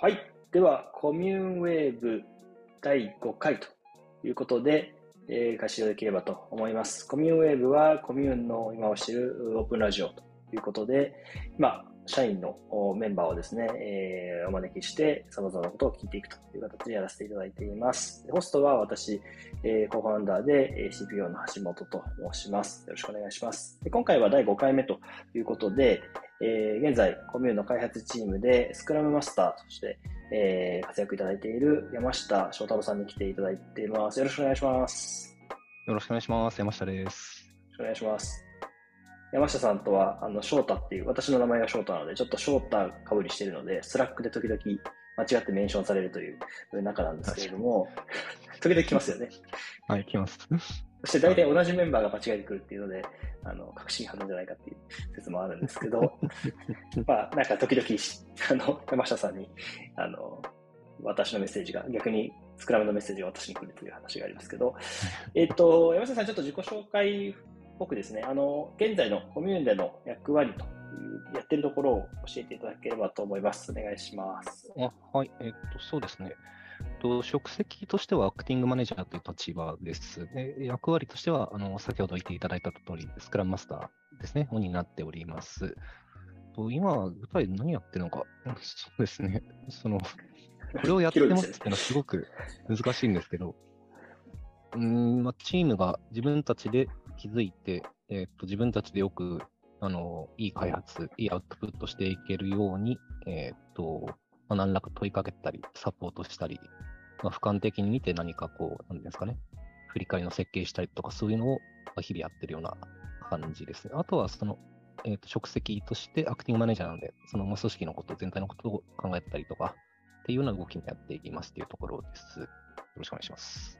はい。では、コミューンウェーブ第5回ということで、えー、開始できればと思います。コミューンウェーブはコミューンの今を知るオープンラジオということで、今、社員のメンバーをですね、えー、お招きして様々なことを聞いていくという形でやらせていただいています。ホストは私、えー、コファウンダーで CPO の橋本と申します。よろしくお願いします。で今回は第5回目ということで、えー、現在コミューンの開発チームでスクラムマスターとして、えー、活躍いただいている山下翔太郎さんに来ていただいています。よろしくお願いします。よろしくお願いします。山下です。よろしくお願いします。山下さんとは、あの、翔太っていう、私の名前が翔太なので、ちょっと翔太かぶりしてるので、スラックで時々間違ってメンションされるという仲なんですけれども、時々来ますよね。はい、来ます。そして大体同じメンバーが間違えてくるっていうので、あの、確信犯なんじゃないかっていう説もあるんですけど、まあ、なんか時々、あの、山下さんに、あの、私のメッセージが、逆にスクラムのメッセージが私に来るという話がありますけど、えっと、山下さん、ちょっと自己紹介僕ですね、あの、現在のコミューンでの役割という、やってるところを教えていただければと思います。お願いします。あはい、えっと、そうですね。と職責としてはアクティングマネージャーという立場です。で役割としては、あの先ほど言っていただいた通り、スクラムマスターですね、になっております。と今、具体何やってるのか、そうですね、その、これをやってますっていうのはすごく難しいんですけど、うんまあ、チームが自分たちで気づいて、えー、と自分たちでよくあのいい開発、いいアウトプットしていけるように、えーとまあ、何らか問いかけたり、サポートしたり、まあ、俯瞰的に見て何かこう、なんですかね、振り返りの設計したりとか、そういうのを日々やってるような感じですね。あとはその、えー、と職責としてアクティングマネージャーなので、その組織のこと、全体のことを考えたりとか、っていうような動きもやっていきますというところです。よろしくお願いします。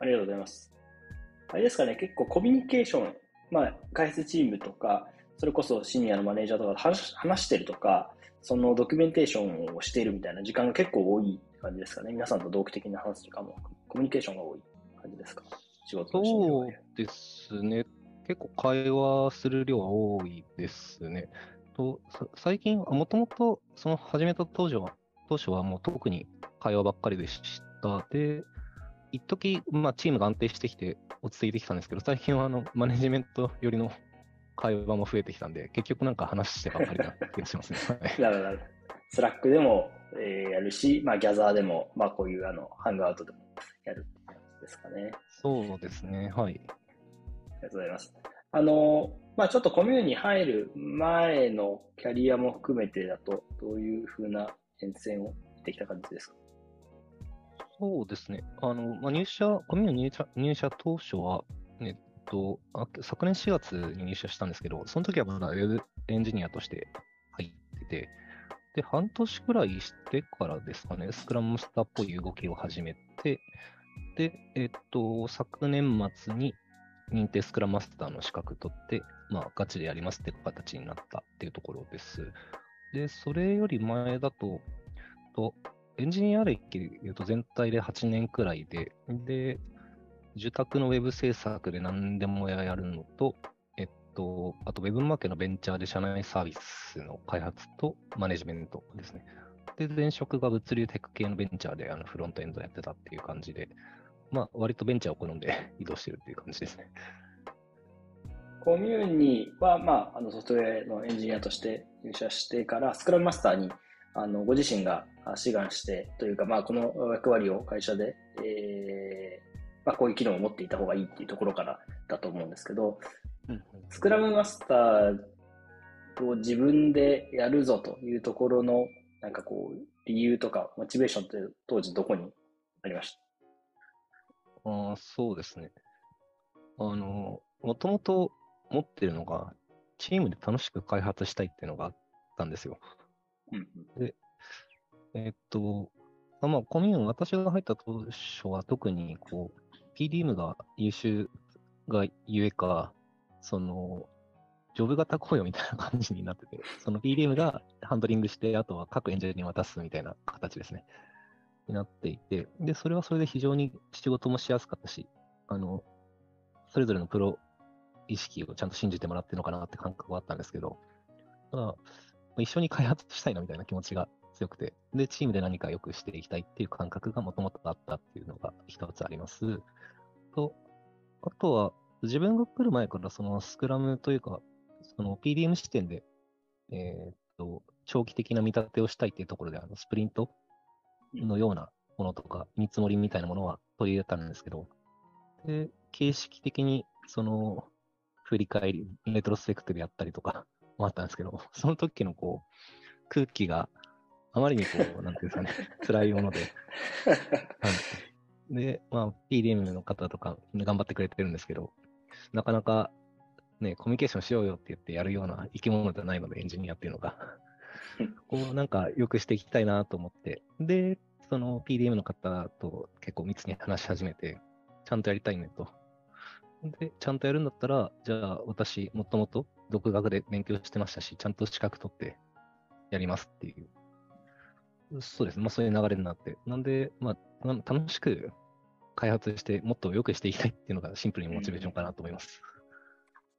ありがとうございます。あれですかね、結構コミュニケーション、まあ、開発チームとか、それこそシニアのマネージャーとか話話してるとか、そのドキュメンテーションをしているみたいな時間が結構多い感じですかね。皆さんと同期的な話とかも、コミュニケーションが多い感じですか？仕事そうですね。結構会話する量は多いですね。と最近、もともとその始めた当初は、当初はもう特に会話ばっかりでした。で、一時まあチームが安定してきて落ち着いてきたんですけど、最近はあのマネジメントよりの会話も増えてきたんで、結局なんか話してばっかりな気がしますね。なるほど。スラックでも、えー、やるし、まあ、ギャザーでも、まあ、こういうあのハングアウトでもやるって感じですかね。そうですね。はい。ありがとうございます。あの、まあ、ちょっとコミュに入る前のキャリアも含めてだと、どういうふうな変遷をしてきた感じですか？そうですね。あの、まあ、入社、コミュニ入社入社当初は、えっと、昨年4月に入社したんですけど、その時はまだウェブエンジニアとして入ってて、で、半年くらいしてからですかね、スクラムスターっぽい動きを始めて、で、えっと、昨年末に認定スクラムマスターの資格取って、まあ、ガチでやりますって形になったっていうところです。で、それより前だと、とエンジニア歴で言うと全体で8年くらいで、で、受託のウェブ制作で何でもやるのと、えっと、あとウェブマーケのベンチャーで社内サービスの開発とマネジメントですね。で、前職が物流テック系のベンチャーであのフロントエンドやってたっていう感じで、まあ、割とベンチャーを好んで 移動してるっていう感じですね。コミューニは、まあ、あのソフトウェアのエンジニアとして入社してから、スクラムマスターにあの、ご自身が志願してというか、まあ、この役割を会社で、えー、まあ、こういう機能を持っていた方がいいっていうところからだと思うんですけど、スクラムマスターを自分でやるぞというところの、なんかこう、理由とか、モチベーションって当時どこにありました？あそうですね。あの、もともと持ってるのが、チームで楽しく開発したいっていうのがあったんですよ。で、えー、っと、まあ、コミューン、私が入った当初は特に、こう、PDM が優秀がゆえか、その、ジョブ型雇用みたいな感じになってて、その PDM がハンドリングして、あとは各エンジニアに渡すみたいな形ですね。になっていて、で、それはそれで非常に仕事もしやすかったし、あの、それぞれのプロ意識をちゃんと信じてもらってるのかなって感覚はあったんですけど、ただ、一緒に開発したいなみたいな気持ちが強くて、で、チームで何か良くしていきたいっていう感覚がもともとあったっていうのが一つあります。と、あとは、自分が来る前からそのスクラムというか、その PDM 視点で、えーっと、長期的な見立てをしたいっていうところで、あのスプリントのようなものとか、見積もりみたいなものは取り入れたんですけど、で、形式的に、その、振り返り、レトロスペクトでやったりとかもあったんですけど、その時のこう、空気があまりにこう、なんていうんですかね、辛いもので、はい。で、まあ、PDM の方とか頑張ってくれてるんですけど、なかなかね、コミュニケーションしようよって言ってやるような生き物じゃないので、エンジニアっていうのが。こう、なんか良くしていきたいなと思って、で、その PDM の方と結構密に話し始めて、ちゃんとやりたいねと。で、ちゃんとやるんだったら、じゃあ私、もともと独学で勉強してましたし、ちゃんと資格取ってやりますっていう。そうですね。まあそういう流れになって。なんで、まあ、な楽しく開発して、もっと良くしていきたいっていうのがシンプルにモチベーションかなと思います。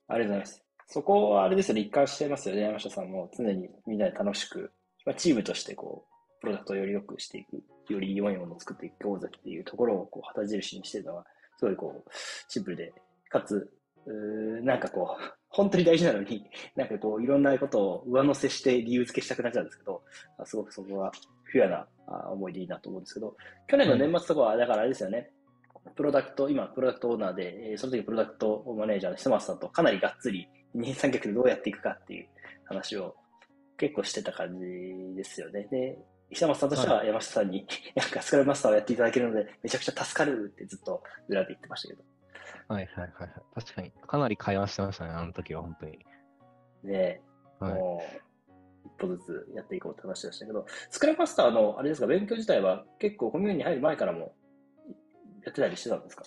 ありがとうございます。そこはあれですよね、一貫してますよね、山下さんも。常にみんなで楽しく、まあ、チームとしてこう、プロダクトをより良くしていく、より良いものを作っていこうぜっていうところをこう旗印にしてるのは、すごいこう、シンプルで、かつ、うーなんかこう、本当に大事なのに、なんかこう、いろんなことを上乗せして理由付けしたくなっちゃうんですけど、あすごくそこはフェアなあ思いでいいなと思うんですけど、去年の年末とかは、だからあれですよね、プロダクト、今、プロダクトオーナーで、えーその時プロダクトマネージャーの久松さんとかなりがっつり二人三脚でどうやっていくかっていう話を結構してた感じですよね。で、久松さんとしては山下さんに、なんかスクラムマスターをやっていただけるので、めちゃくちゃ助かるってずっと裏で言ってましたけど。はいはいはいはい。確かに、かなり会話してましたね、あの時は本当に。で、はい。もう、一歩ずつやっていこうって話でしたけど、スクラムマスターの、あれですか、勉強自体は結構コミュニティに入る前からもやってたりしてたんですか？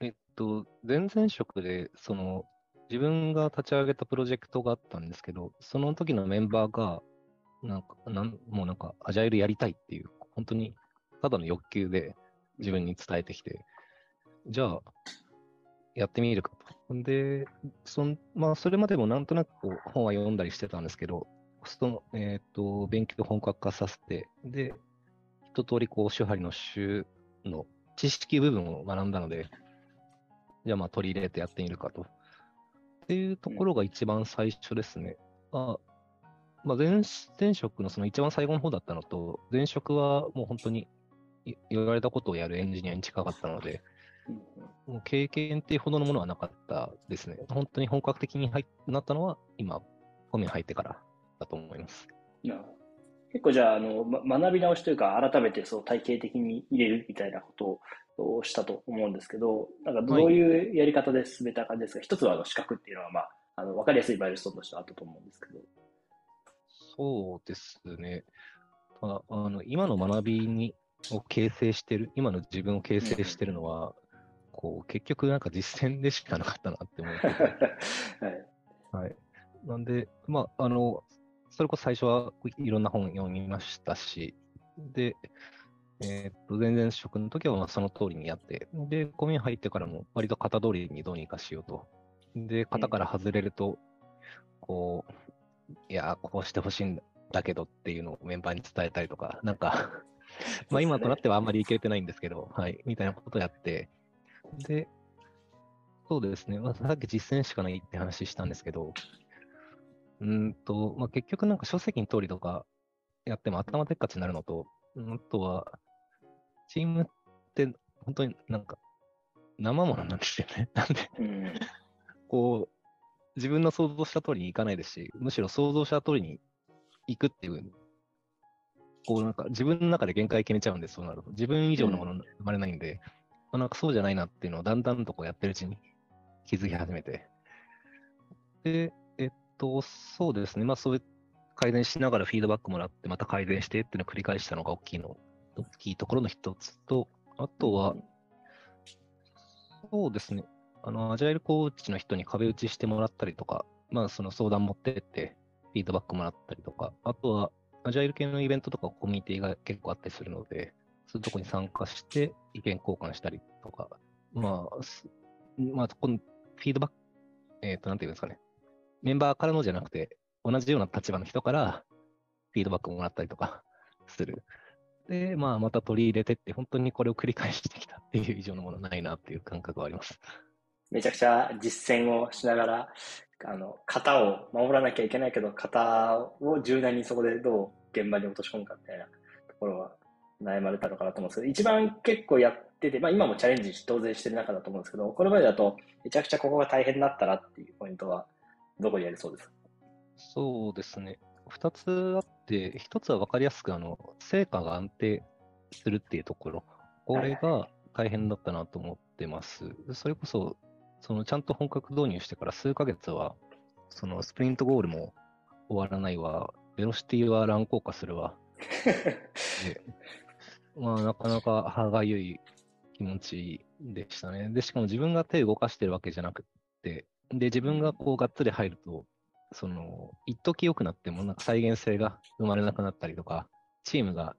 えっと、前々職で、その、自分が立ち上げたプロジェクトがあったんですけど、その時のメンバーが、なんか、なんもうなんか、アジャイルやりたいっていう、本当に、ただの欲求で自分に伝えてきて、じゃあ、やってみるかと。で、そんまあ、それまでもなんとなくこう本は読んだりしてたんですけど、その、えっ、と、勉強本格化させて、で、一通りこう、手張りの週の知識部分を学んだので、じゃあまあ取り入れてやってみるかと。っていうところが一番最初ですね。あまあ、前前職のその一番最後の方だったのと、前職はもう本当に言われたことをやるエンジニアに近かったので、もう経験っていうほどのものはなかったですね。本当に本格的に入なったのは、今、コミュに入ってからだと思います。なるほど結構じゃあ、あの、ま、学び直しというか、改めてそう体系的に入れるみたいなことをしたと思うんですけど、なんかどういうやり方で進めた感じですか、一つはあの資格っていうのは、まあ、あの、わかりやすいマイルストーンとしてはあったと思うんですけど。そうですね。ただ、あの、今の学びに、を形成してる、今の自分を形成してるのは、こう、結局なんか実践でしかなかったなって思ってて はい。はい。なんで、まあ、あの、それこそ最初はいろんな本読みましたし、で、えーっと、全然職の時はまあその通りにやって、で、コミュ入ってからも割と型通りにどうにかしようと。で、型から外れると、こう、いや、こうしてほしいんだけどっていうのをメンバーに伝えたりとか、なんか、まあ今となってはあんまりいけてないんですけど、はい、みたいなことをやって、で、そうですね、まあ、さっき実践しかないって話したんですけど、うんと、まあ、結局なんか書籍の通りとかやっても頭でっかちになるのと、あとは、チームって本当になんか生ものなんですよね。なんで、こう、自分の想像した通りにいかないですし、むしろ想像した通りに行くっていう、こうなんか自分の中で限界決めちゃうんです、そうなると。自分以上のもの生まれないんで、まあ、なんかそうじゃないなっていうのをだんだんとこうやってるうちに気づき始めて。で、と、そうですね。まあそういう改善しながらフィードバックもらって、また改善してっていうのを繰り返したのが大きいの、大きいところの一つと、あとは、そうですね。あの、アジャイルコーチの人に壁打ちしてもらったりとか、まあ、その相談持ってって、フィードバックもらったりとか、あとは、アジャイル系のイベントとかコミュニティが結構あったりするので、そういうとこに参加して意見交換したりとか、まあ、すまあ、このフィードバック、えっ、と、なんていうんですかね。メンバーからのじゃなくて、同じような立場の人から、フィードバックもらったりとかする。で、まあ、また取り入れてって、本当にこれを繰り返してきたっていう以上のものないなっていう感覚はあります。めちゃくちゃ実践をしながら、あの、型を守らなきゃいけないけど、型を柔軟にそこでどう現場に落とし込むかみたいなところは悩まれたのかなと思うんですけど、一番結構やってて、まあ今もチャレンジ当然してる中だと思うんですけど、これまでだとめちゃくちゃここが大変だったなっていうポイントは、どこにありそうです？かそうですね。二つあって、一つは分かりやすく、あの、成果が安定するっていうところ、これが大変だったなと思ってます。それこそ、そのちゃんと本格導入してから数ヶ月は、そのスプリントゴールも終わらないわ、ベロシティは乱高下するわ。でまあ、なかなか歯がゆい気持ちでしたね。で、しかも自分が手を動かしてるわけじゃなくて、で、自分がこうがっつり入ると、その、一時良くなっても、なんか再現性が生まれなくなったりとか、チームが、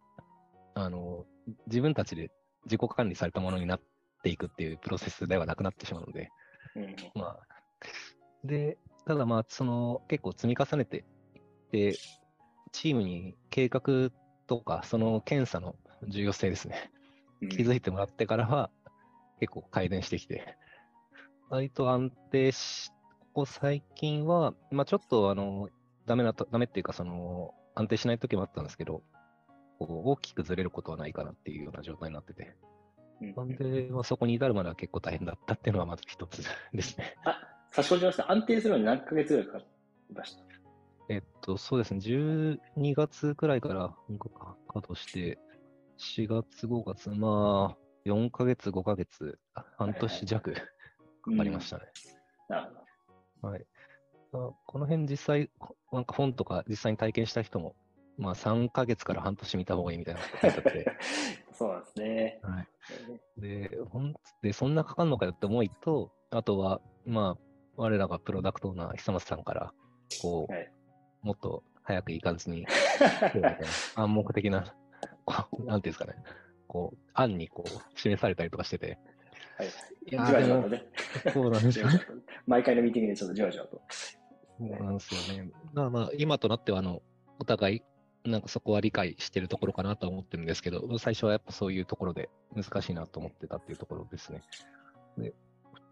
あの、自分たちで自己管理されたものになっていくっていうプロセスではなくなってしまうので、うん、まあ、で、ただまあ、その、結構積み重ねてで、チームに計画とか、その検査の重要性ですね、気づいてもらってからは、結構改善してきて、割と安定しここ最近は、まあ、ちょっとあのダメなダメっていうかその、安定しない時もあったんですけど、こう大きくずれることはないかなっていうような状態になってて。なんで、まあ、そこに至るまでは結構大変だったっていうのはまず一つですね。あ、差し込みました。安定するのに何ヶ月ぐらいかかりましたえっと、そうですね。12月くらいから本格稼働して、4月、5月、まあ、4ヶ月、5ヶ月、半年弱かかりましたね。なるほど。はい。この辺実際、なんか本とか実際に体験した人も、まあ3ヶ月から半年見た方がいいみたいなこと書いてあって。そうなんですね。はい。で、ほんでそんなかかんのかよって思いと、あとは、まあ、我らがプロダクトな久松さんから、こう、はい、もっと早くいい感じに、暗黙的な、なんていうんですかね、こう、案にこう、示されたりとかしてて、はい。いやじわじわとね。そうなんですよ、ね。毎回のミーティングでちょっとじわじわと。そうなんですよね。まあまあ、今となっては、あの、お互い、なんかそこは理解してるところかなと思ってるんですけど、最初はやっぱそういうところで難しいなと思ってたっていうところですね。で、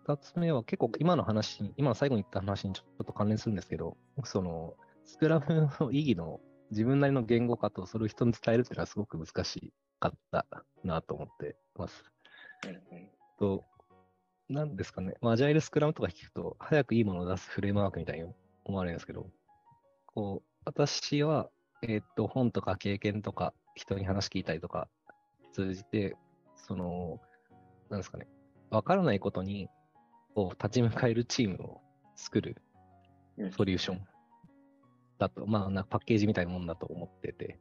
二つ目は結構今の話に、今の最後に言った話にちょっと関連するんですけど、その、スクラムの意義の自分なりの言語化とそれを人に伝えるっていうのはすごく難しかったなと思ってます。うんうんと、なんですかね、まあ、アジャイルスクラムとか聞くと、早くいいものを出すフレームワークみたいに思われるんですけど、こう、私は、えっ、と、本とか経験とか、人に話聞いたりとか、通じて、その、なんですかね、わからないことに、こう、立ち向かえるチームを作るソリューションだと、まあ、なパッケージみたいなもんだと思ってて、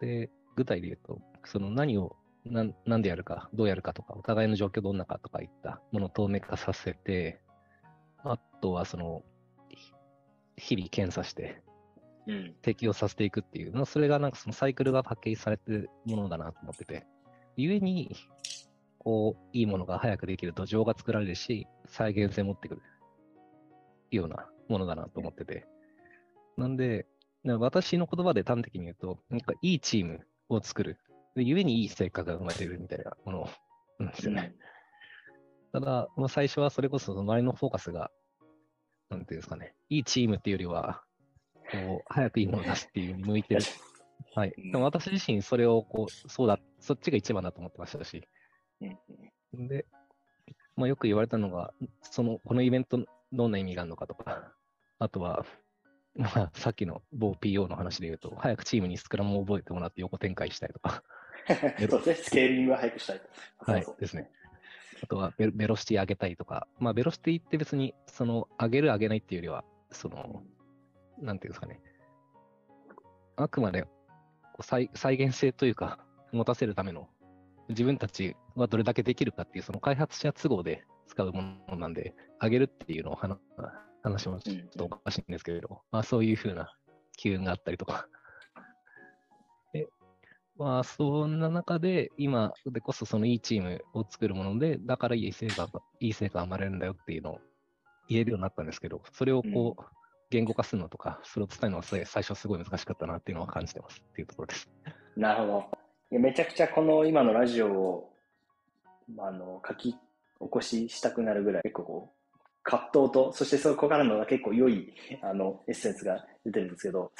で、具体で言うと、その何をななんでやるか、どうやるかとか、お互いの状況どんなかとかいったものを透明化させて、あとはその、日々検査して、適用させていくっていう、うん、それがなんかそのサイクルがパッケージされてるものだなと思ってて、故に、こう、いいものが早くできる土壌が作られるし、再現性持ってくるようなものだなと思ってて。なんで、私の言葉で端的に言うと、なんかいいチームを作るで、故にいい成果が生まれるみたいなものなんですよね。ただ、まあ、最初はそれこそ周りのフォーカスが、なんていうんですかね、いいチームっていうよりは、こう、早くいいものを出すっていうに向いてる。はい。でも私自身それをこう、そうだ、そっちが一番だと思ってましたし。で、まあよく言われたのが、その、このイベントどんな意味があるのかとか、あとは、まあ、さっきの某 PO の話で言うと、早くチームにスクラムを覚えてもらって横展開したいとか。そうですね、スケーリングを早くしたいと。はい、ですね。あとはベ、ベロシティ上げたいとか、まあ、ベロシティって別に、その、上げる上げないっていうよりは、その、なんていうんですかね、あくまで再再現性というか、持たせるための、自分たちはどれだけできるかっていう、その開発者都合で使うものなんで、上げるっていうのを話話もちょっとおかしいんですけれどまあそういうふうな機運があったりとか。で、まあそんな中で、今でこそそのいいチームを作るもので、だからいい成果が、いい成果が生まれるんだよっていうのを言えるようになったんですけど、それをこう、言語化するのとか、それを伝えるのは最初すごい難しかったなっていうのは感じてますっていうところです。なるほど。いやめちゃくちゃこの今のラジオを、まあ、あの書き起こししたくなるぐらい結構こう葛藤と、そしてそこからの結構良いあのエッセンスが出てるんですけど、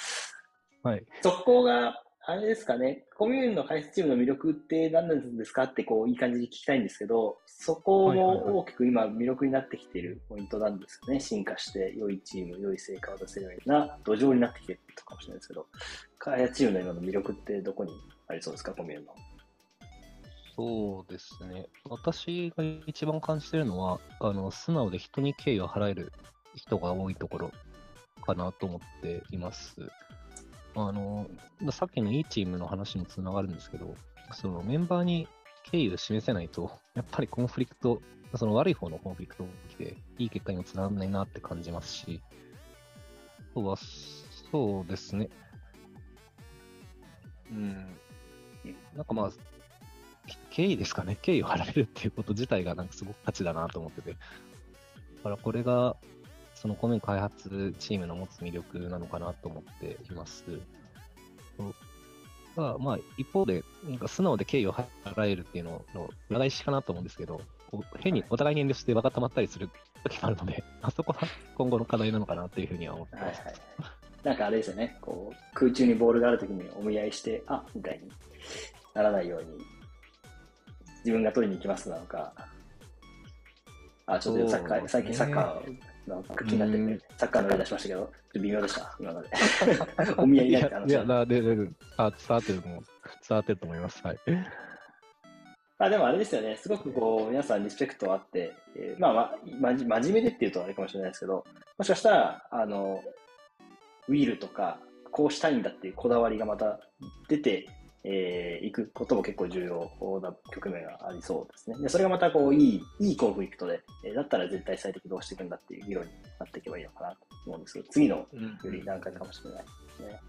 はい。そこがあれですかね、コミューンの開発チームの魅力って何なんですかってこういい感じに聞きたいんですけど、そこも大きく今魅力になってきているポイントなんですよね。進化して良いチーム、良い成果を出せるような土壌になってきてるかもしれないですけど、開発チームの今の魅力ってどこにありそうですか、コミューンの。そうですね。私が一番感じてるのは、あの素直で人に敬意を払える人が多いところかなと思っています。あの、さっきのいいチームの話につながるんですけど、そのメンバーに敬意を示せないと、やっぱりコンフリクト、その悪い方のコンフリクトが起きて、いい結果にもつながらないなって感じますし、あとは、そうですね。うん。なんかまあ、敬意ですかね。敬意を払えるっていうこと自体がなんかすごく価値だなと思ってて。だからこれがそのコミュ開発チームの持つ魅力なのかなと思っています。まあ、まあ、一方で、なんか素直で敬意を払えるっていうのの裏返しかなと思うんですけど、変にお互いに遠慮して場が溜まったりする時もあるので、あそこは今後の課題なのかなっていうふうには思ってます。はいはい、なんかあれですよね、こう空中にボールがあるときにお見合いして、あみたいにならないように、自分が取りに行きますなのか、あ、ちょっとサッカー、最近サッカーなんか気になってて、サッカーの例出しましたけど、微妙でした、今まで。お見合いになって話。いや、いやでで伝わってると思う。伝わってると思います。はい。あでもあれですよね、すごくこう皆さんリスペクトあって、えー、まあ、ま、真面目でっていうとあれかもしれないですけど、もしかしたら、あの、ウィールとか、こうしたいんだっていうこだわりがまた出て、えー、行くことも結構重要な局面がありそうですね。で、それがまたこう、いい、いいコンフリクトで、えー、だったら絶対最適どうしていくんだっていう議論になっていけばいいのかなと思うんですけど、次のより段階かもしれないですね。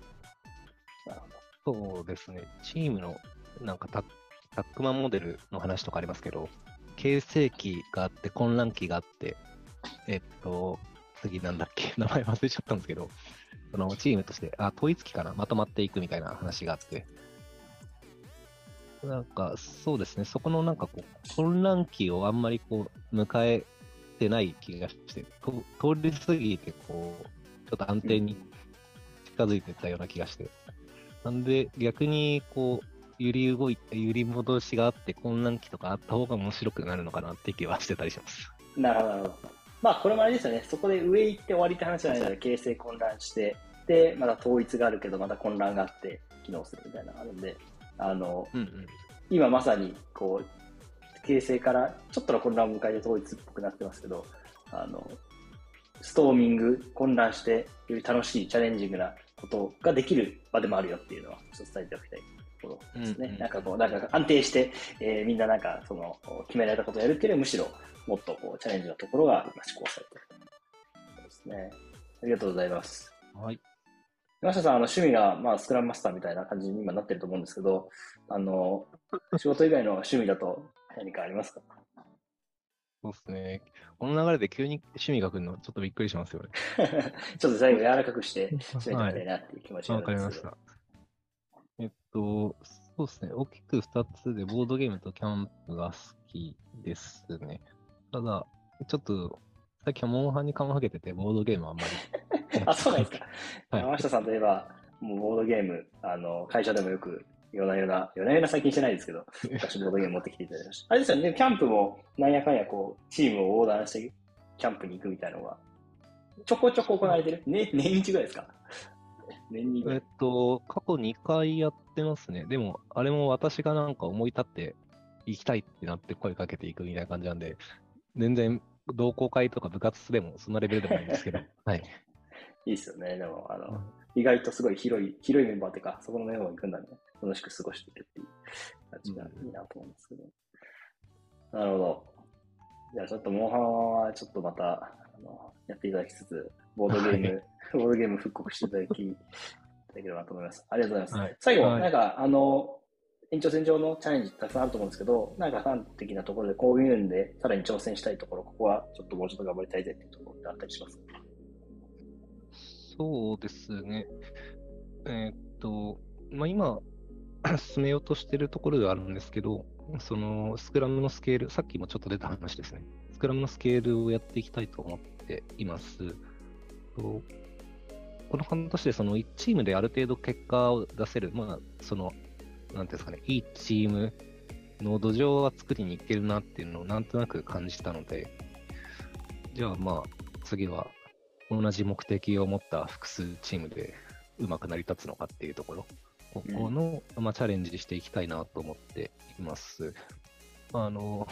なるほど。そうですね。チームのなんかタタックマンモデルの話とかありますけど、形成期があって、混乱期があって、えっと、次なんだっけ、名前忘れちゃったんですけど、そのチームとして、あ、統一期かな、まとまっていくみたいな話があって、なんか、そうですね、そこのなんかこう、混乱期をあんまりこう、迎えてない気がして、通り過ぎて、こう、ちょっと安定に近づいてたような気がして。なんで、逆に、こう、揺り動いて、揺り戻しがあって、混乱期とかあった方が面白くなるのかなって気はしてたりします。なるほど、なるほど。まあ、これもあれですよね、そこで上行って終わりって話じゃないので、形成混乱して、で、まだ統一があるけど、まだ混乱があって、機能するみたいなのがあるんで、あの、うんうん、今まさにこう形成からちょっとの混乱を迎えて統一っぽくなってますけどあのストーミング混乱してより楽しいチャレンジングなことができる場でもあるよっていうのはちょっと伝えておきたいところですね、うんうん、なんかこうなんか安定して、えー、みんななんかその決められたことをやるっていうよりむしろもっとこうチャレンジのところが今施行されているですね。ありがとうございます。はい山下さん、あの趣味が、まあ、スクラムマスターみたいな感じに今なってると思うんですけど、あの、仕事以外の趣味だと何かありますか？そうですね。この流れで急に趣味が来るのちょっとびっくりしますよね。ちょっと最後柔らかくして締めてみたいなっていう気持ちはい、かりました。えっと、そうですね。大きく2つでボードゲームとキャンプが好きですね。ただ、ちょっと最近はモンハンにかまけてて、ボードゲームはあんまり。あ、そうなんですか。はい、山下さんといえば、もうボードゲーム、あの、会社でもよく、夜な夜な、夜な夜な最近してないですけど、昔ボードゲーム持ってきていただきました。あれですよね、キャンプも、なんやかんやこう、チームを横断して、キャンプに行くみたいなのが、ちょこちょこ行われてる、ね、年一ぐらいですか？年にえっと、過去2回やってますね。でも、あれも私がなんか思い立って、行きたいってなって声かけていくみたいな感じなんで、全然同好会とか部活でもそんなレベルでもないんですけど。はい。いいっすよね。でも、あの、うん、意外とすごい広い、広いメンバーというか、そこのメンバーに行くんだね。楽しく過ごしていくっていう感じがいいなと思うんですけど。うん、なるほど。じゃあちょっと、モンハンはちょっとまた、あの、やっていただきつつ、ボードゲーム、はい、ボードゲーム復刻していただき、いただければと思います。ありがとうございます。はい、最後、はい、なんか、あの、延長線上のチャレンジたくさんあると思うんですけど、なんか端的なところでこういうんで、さらに挑戦したいところ、ここはちょっともうちょっと頑張りたいぜっていうところってあったりしますそうですね。えーっと、まあ、今、進めようとしているところではあるんですけど、そのスクラムのスケール、さっきもちょっと出た話ですね。スクラムのスケールをやっていきたいと思っています。とこの半年でその1チームである程度結果を出せる、まあ、その、なんていうんですかね、いいチームの土壌は作りにいけるなっていうのをなんとなく感じたので、じゃあまあ、次は同じ目的を持った複数チームでうまく成り立つのかっていうところ、ここの、まあ、チャレンジしていきたいなと思っています。あの、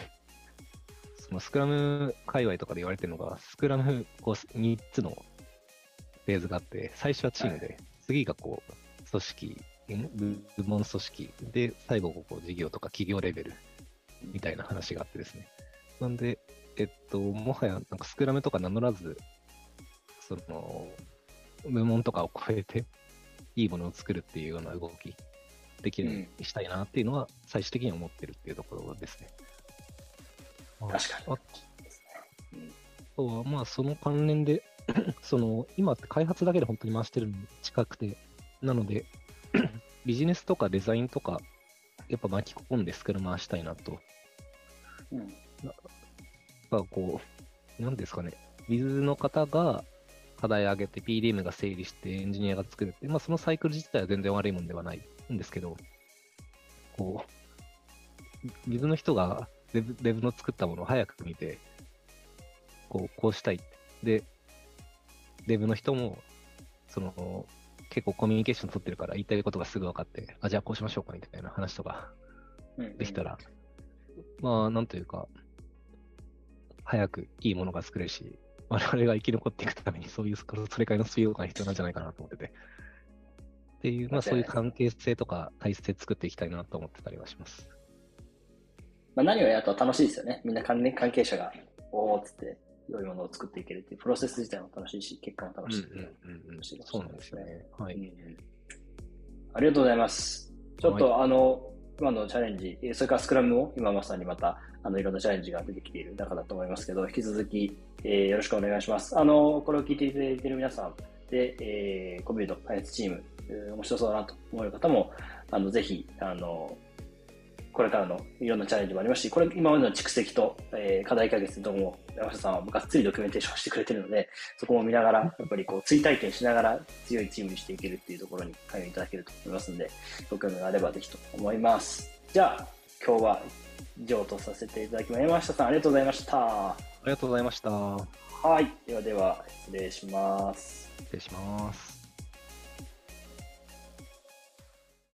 そのスクラム界隈とかで言われてるのが、スクラムこう3つのフェーズがあって、最初はチームで、次がこう、組織、部門組織、で、最後こう事業とか企業レベルみたいな話があってですね。なんで、えっと、もはやなんかスクラムとか名乗らず、その、部門とかを超えて、いいものを作るっていうような動き、できるようにしたいなっていうのは、最終的に思ってるっていうところですね。確かに。あとは、まあ、その関連で、その、今って開発だけで本当に回してるのに近くて、なので、ビジネスとかデザインとか、やっぱ巻き込んでスクラム回したいなと。うんまあ、こう、なんですかね、ビズの方が課題上げて PDM が整理してエンジニアが作るって、まあ、そのサイクル自体は全然悪いもんではないんですけど、こう、ビズの人がデブデブの作ったものを早く見て、こう、こうしたい。で、デブの人も、その、結構コミュニケーション取ってるから言いたいことがすぐ分かって、あ、じゃあこうしましょうかみたいな話とかうんできたら、まあ、なんというか、早くいいものが作れるし、我々が生き残っていくために、そういう、それくらいのスピード感が必要なんじゃないかなと思ってて。っていう、まあ、そういう関係性とか体制作っていきたいなと思ってたりはします。まあ、何をやると楽しいですよね。みんな関連関係者が、おーっつって、良いものを作っていけるっていうプロセス自体も楽しいし、結果も楽しい。そうなんですよね。はい。うんありがとうございます。ちょっと、あの、今のチャレンジ、それからスクラムも今まさにまた、あの、いろんなチャレンジが出てきている中だと思いますけど、引き続き、えーよろしくお願いします。あの、これを聞いていただいている皆さんで、えーコミュニト開発チーム、えー面白そうだなと思う方も、あの、ぜひ、あの、これからのいろんなチャレンジもありますし、これ今までの蓄積と、えー課題解決とも山下さんはがっつりドキュメンテーションしてくれてるので、そこも見ながら、やっぱりこう追体験しながら強いチームにしていけるっていうところに関与いただけると思いますので、ご興味があればぜひと思います。じゃあ、今日は以上とさせていただきます。山下さん、ありがとうございました。ありがとうございました。はい。ではでは、失礼します。失礼します。